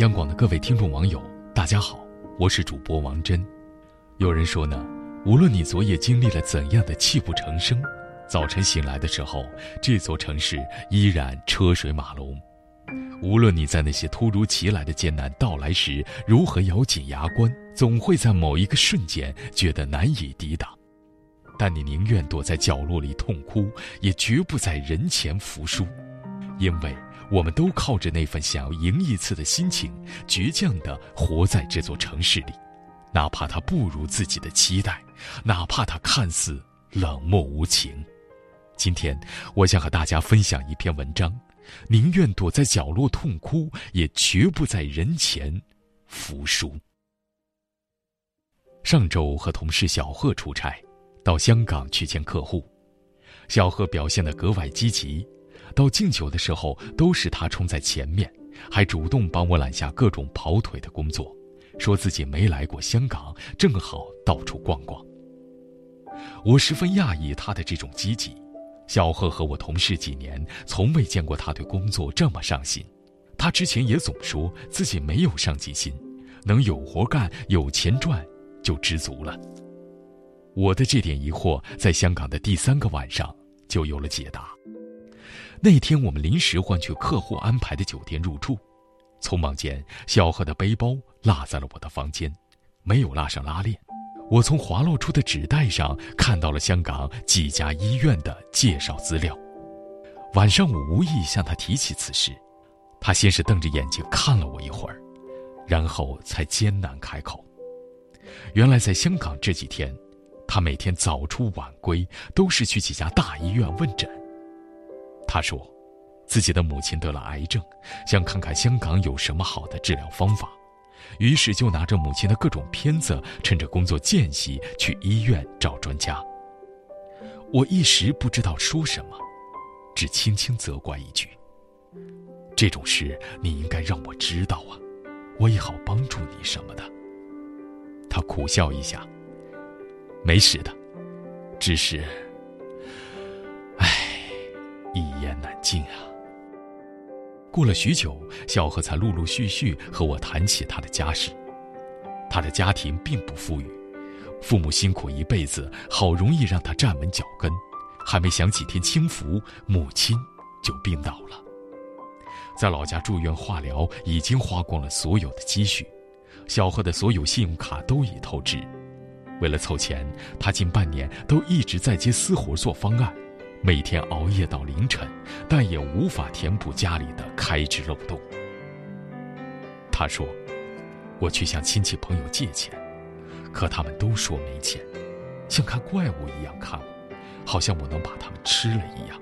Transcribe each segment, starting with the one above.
央广的各位听众网友，大家好，我是主播王真。有人说呢，无论你昨夜经历了怎样的泣不成声，早晨醒来的时候，这座城市依然车水马龙。无论你在那些突如其来的艰难到来时如何咬紧牙关，总会在某一个瞬间觉得难以抵挡。但你宁愿躲在角落里痛哭，也绝不在人前服输，因为。我们都靠着那份想要赢一次的心情，倔强地活在这座城市里，哪怕它不如自己的期待，哪怕它看似冷漠无情。今天，我想和大家分享一篇文章：宁愿躲在角落痛哭，也绝不在人前服输。上周和同事小贺出差，到香港去见客户，小贺表现得格外积极。到敬酒的时候，都是他冲在前面，还主动帮我揽下各种跑腿的工作，说自己没来过香港，正好到处逛逛。我十分讶异他的这种积极。小贺和我同事几年，从未见过他对工作这么上心。他之前也总说自己没有上进心，能有活干、有钱赚就知足了。我的这点疑惑，在香港的第三个晚上就有了解答。那天我们临时换去客户安排的酒店入住，匆忙间，小贺的背包落在了我的房间，没有拉上拉链。我从滑落出的纸袋上看到了香港几家医院的介绍资料。晚上我无意向他提起此事，他先是瞪着眼睛看了我一会儿，然后才艰难开口。原来在香港这几天，他每天早出晚归，都是去几家大医院问诊。他说，自己的母亲得了癌症，想看看香港有什么好的治疗方法，于是就拿着母亲的各种片子，趁着工作间隙去医院找专家。我一时不知道说什么，只轻轻责怪一句：“这种事你应该让我知道啊，我也好帮助你什么的。”他苦笑一下：“没事的，只是……”一言难尽啊。过了许久，小何才陆陆续续和我谈起他的家事。他的家庭并不富裕，父母辛苦一辈子，好容易让他站稳脚跟，还没享几天清福，母亲就病倒了。在老家住院化疗，已经花光了所有的积蓄，小何的所有信用卡都已透支。为了凑钱，他近半年都一直在接私活做方案。每天熬夜到凌晨，但也无法填补家里的开支漏洞。他说：“我去向亲戚朋友借钱，可他们都说没钱，像看怪物一样看我，好像我能把他们吃了一样。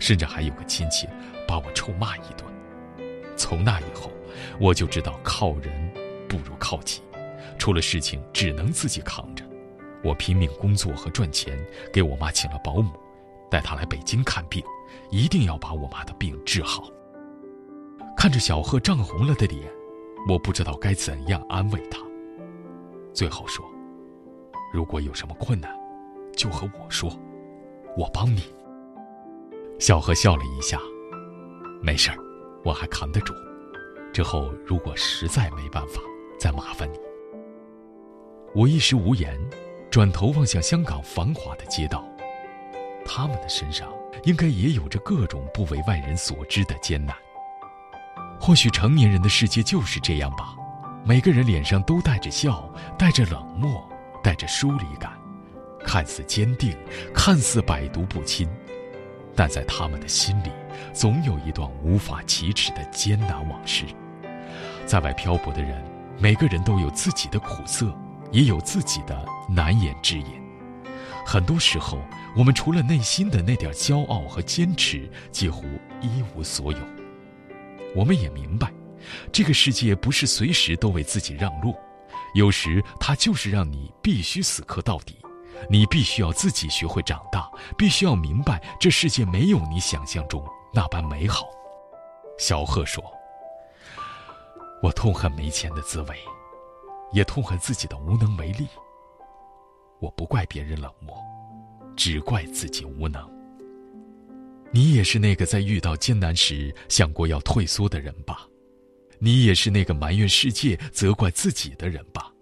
甚至还有个亲戚把我臭骂一顿。从那以后，我就知道靠人不如靠己，出了事情只能自己扛着。我拼命工作和赚钱，给我妈请了保姆。”带他来北京看病，一定要把我妈的病治好。看着小贺涨红了的脸，我不知道该怎样安慰他。最后说：“如果有什么困难，就和我说，我帮你。”小贺笑了一下：“没事儿，我还扛得住。之后如果实在没办法，再麻烦你。”我一时无言，转头望向香港繁华的街道。他们的身上应该也有着各种不为外人所知的艰难。或许成年人的世界就是这样吧，每个人脸上都带着笑，带着冷漠，带着疏离感，看似坚定，看似百毒不侵，但在他们的心里，总有一段无法启齿的艰难往事。在外漂泊的人，每个人都有自己的苦涩，也有自己的难言之隐。很多时候，我们除了内心的那点骄傲和坚持，几乎一无所有。我们也明白，这个世界不是随时都为自己让路，有时它就是让你必须死磕到底。你必须要自己学会长大，必须要明白，这世界没有你想象中那般美好。小贺说：“我痛恨没钱的滋味，也痛恨自己的无能为力。”我不怪别人冷漠，只怪自己无能。你也是那个在遇到艰难时想过要退缩的人吧？你也是那个埋怨世界、责怪自己的人吧？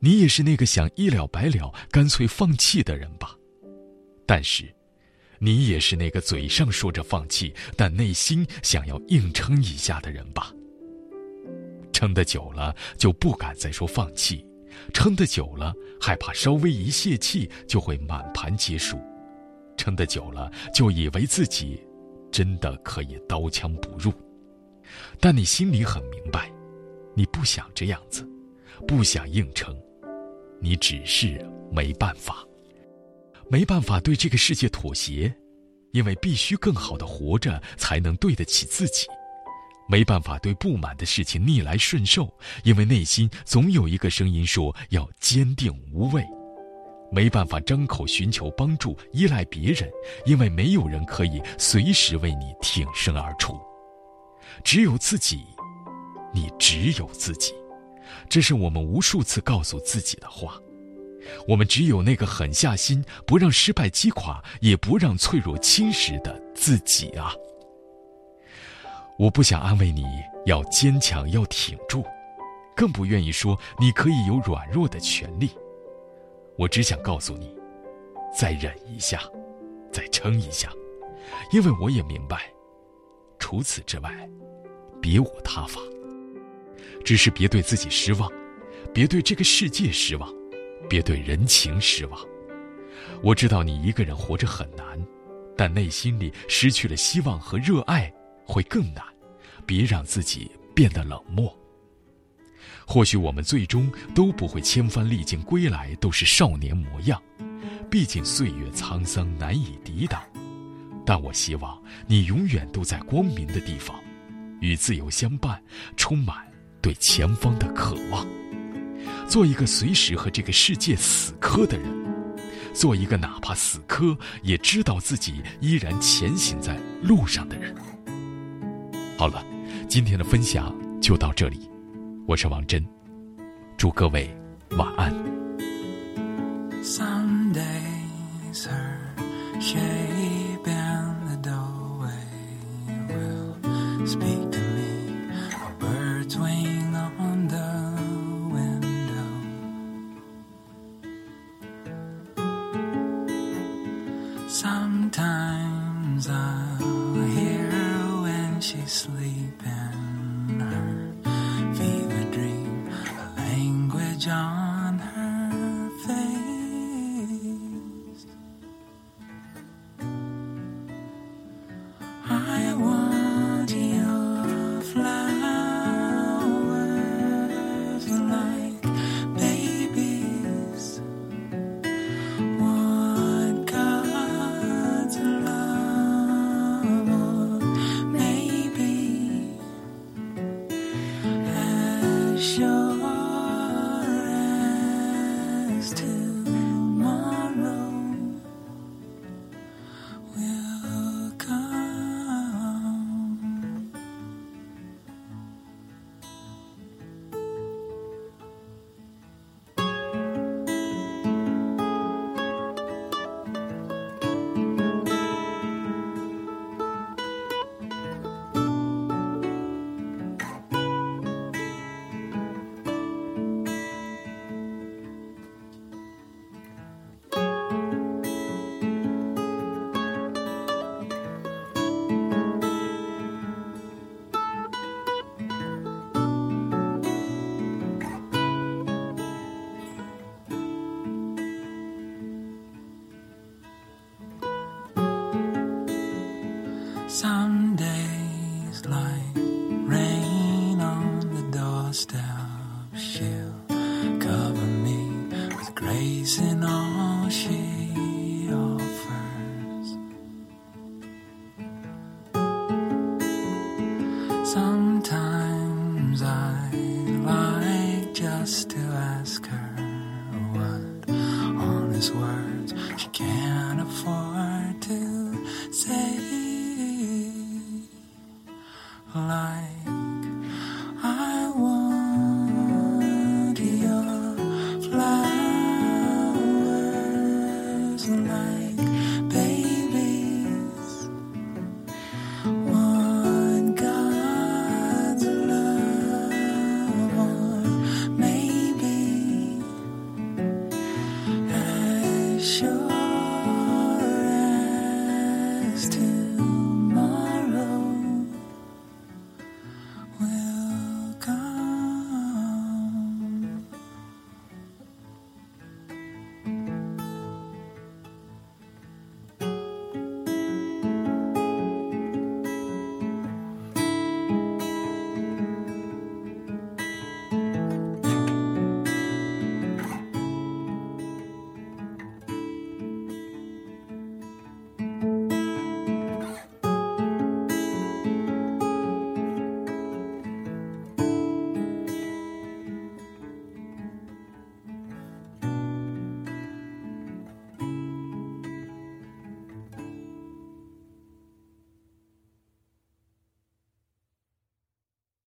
你也是那个想一了百了、干脆放弃的人吧？但是，你也是那个嘴上说着放弃，但内心想要硬撑一下的人吧？撑得久了，就不敢再说放弃；撑得久了，害怕稍微一泄气就会满盘皆输；撑得久了，就以为自己真的可以刀枪不入。但你心里很明白，你不想这样子，不想硬撑，你只是没办法，没办法对这个世界妥协，因为必须更好的活着才能对得起自己；没办法对不满的事情逆来顺受，因为内心总有一个声音说要坚定无畏；没办法张口寻求帮助，依赖别人，因为没有人可以随时为你挺身而出。只有自己，你只有自己，这是我们无数次告诉自己的话。我们只有那个狠下心，不让失败击垮，也不让脆弱侵蚀的自己啊！我不想安慰你要坚强，要挺住，更不愿意说你可以有软弱的权利。我只想告诉你，再忍一下，再撑一下，因为我也明白，除此之外。别无他法，只是别对自己失望，别对这个世界失望，别对人情失望。我知道你一个人活着很难，但内心里失去了希望和热爱会更难。别让自己变得冷漠。或许我们最终都不会千帆历尽归来都是少年模样，毕竟岁月沧桑难以抵挡。但我希望你永远都在光明的地方。与自由相伴，充满对前方的渴望。做一个随时和这个世界死磕的人，做一个哪怕死磕也知道自己依然前行在路上的人。好了，今天的分享就到这里，我是王真，祝各位晚安。his words. She can't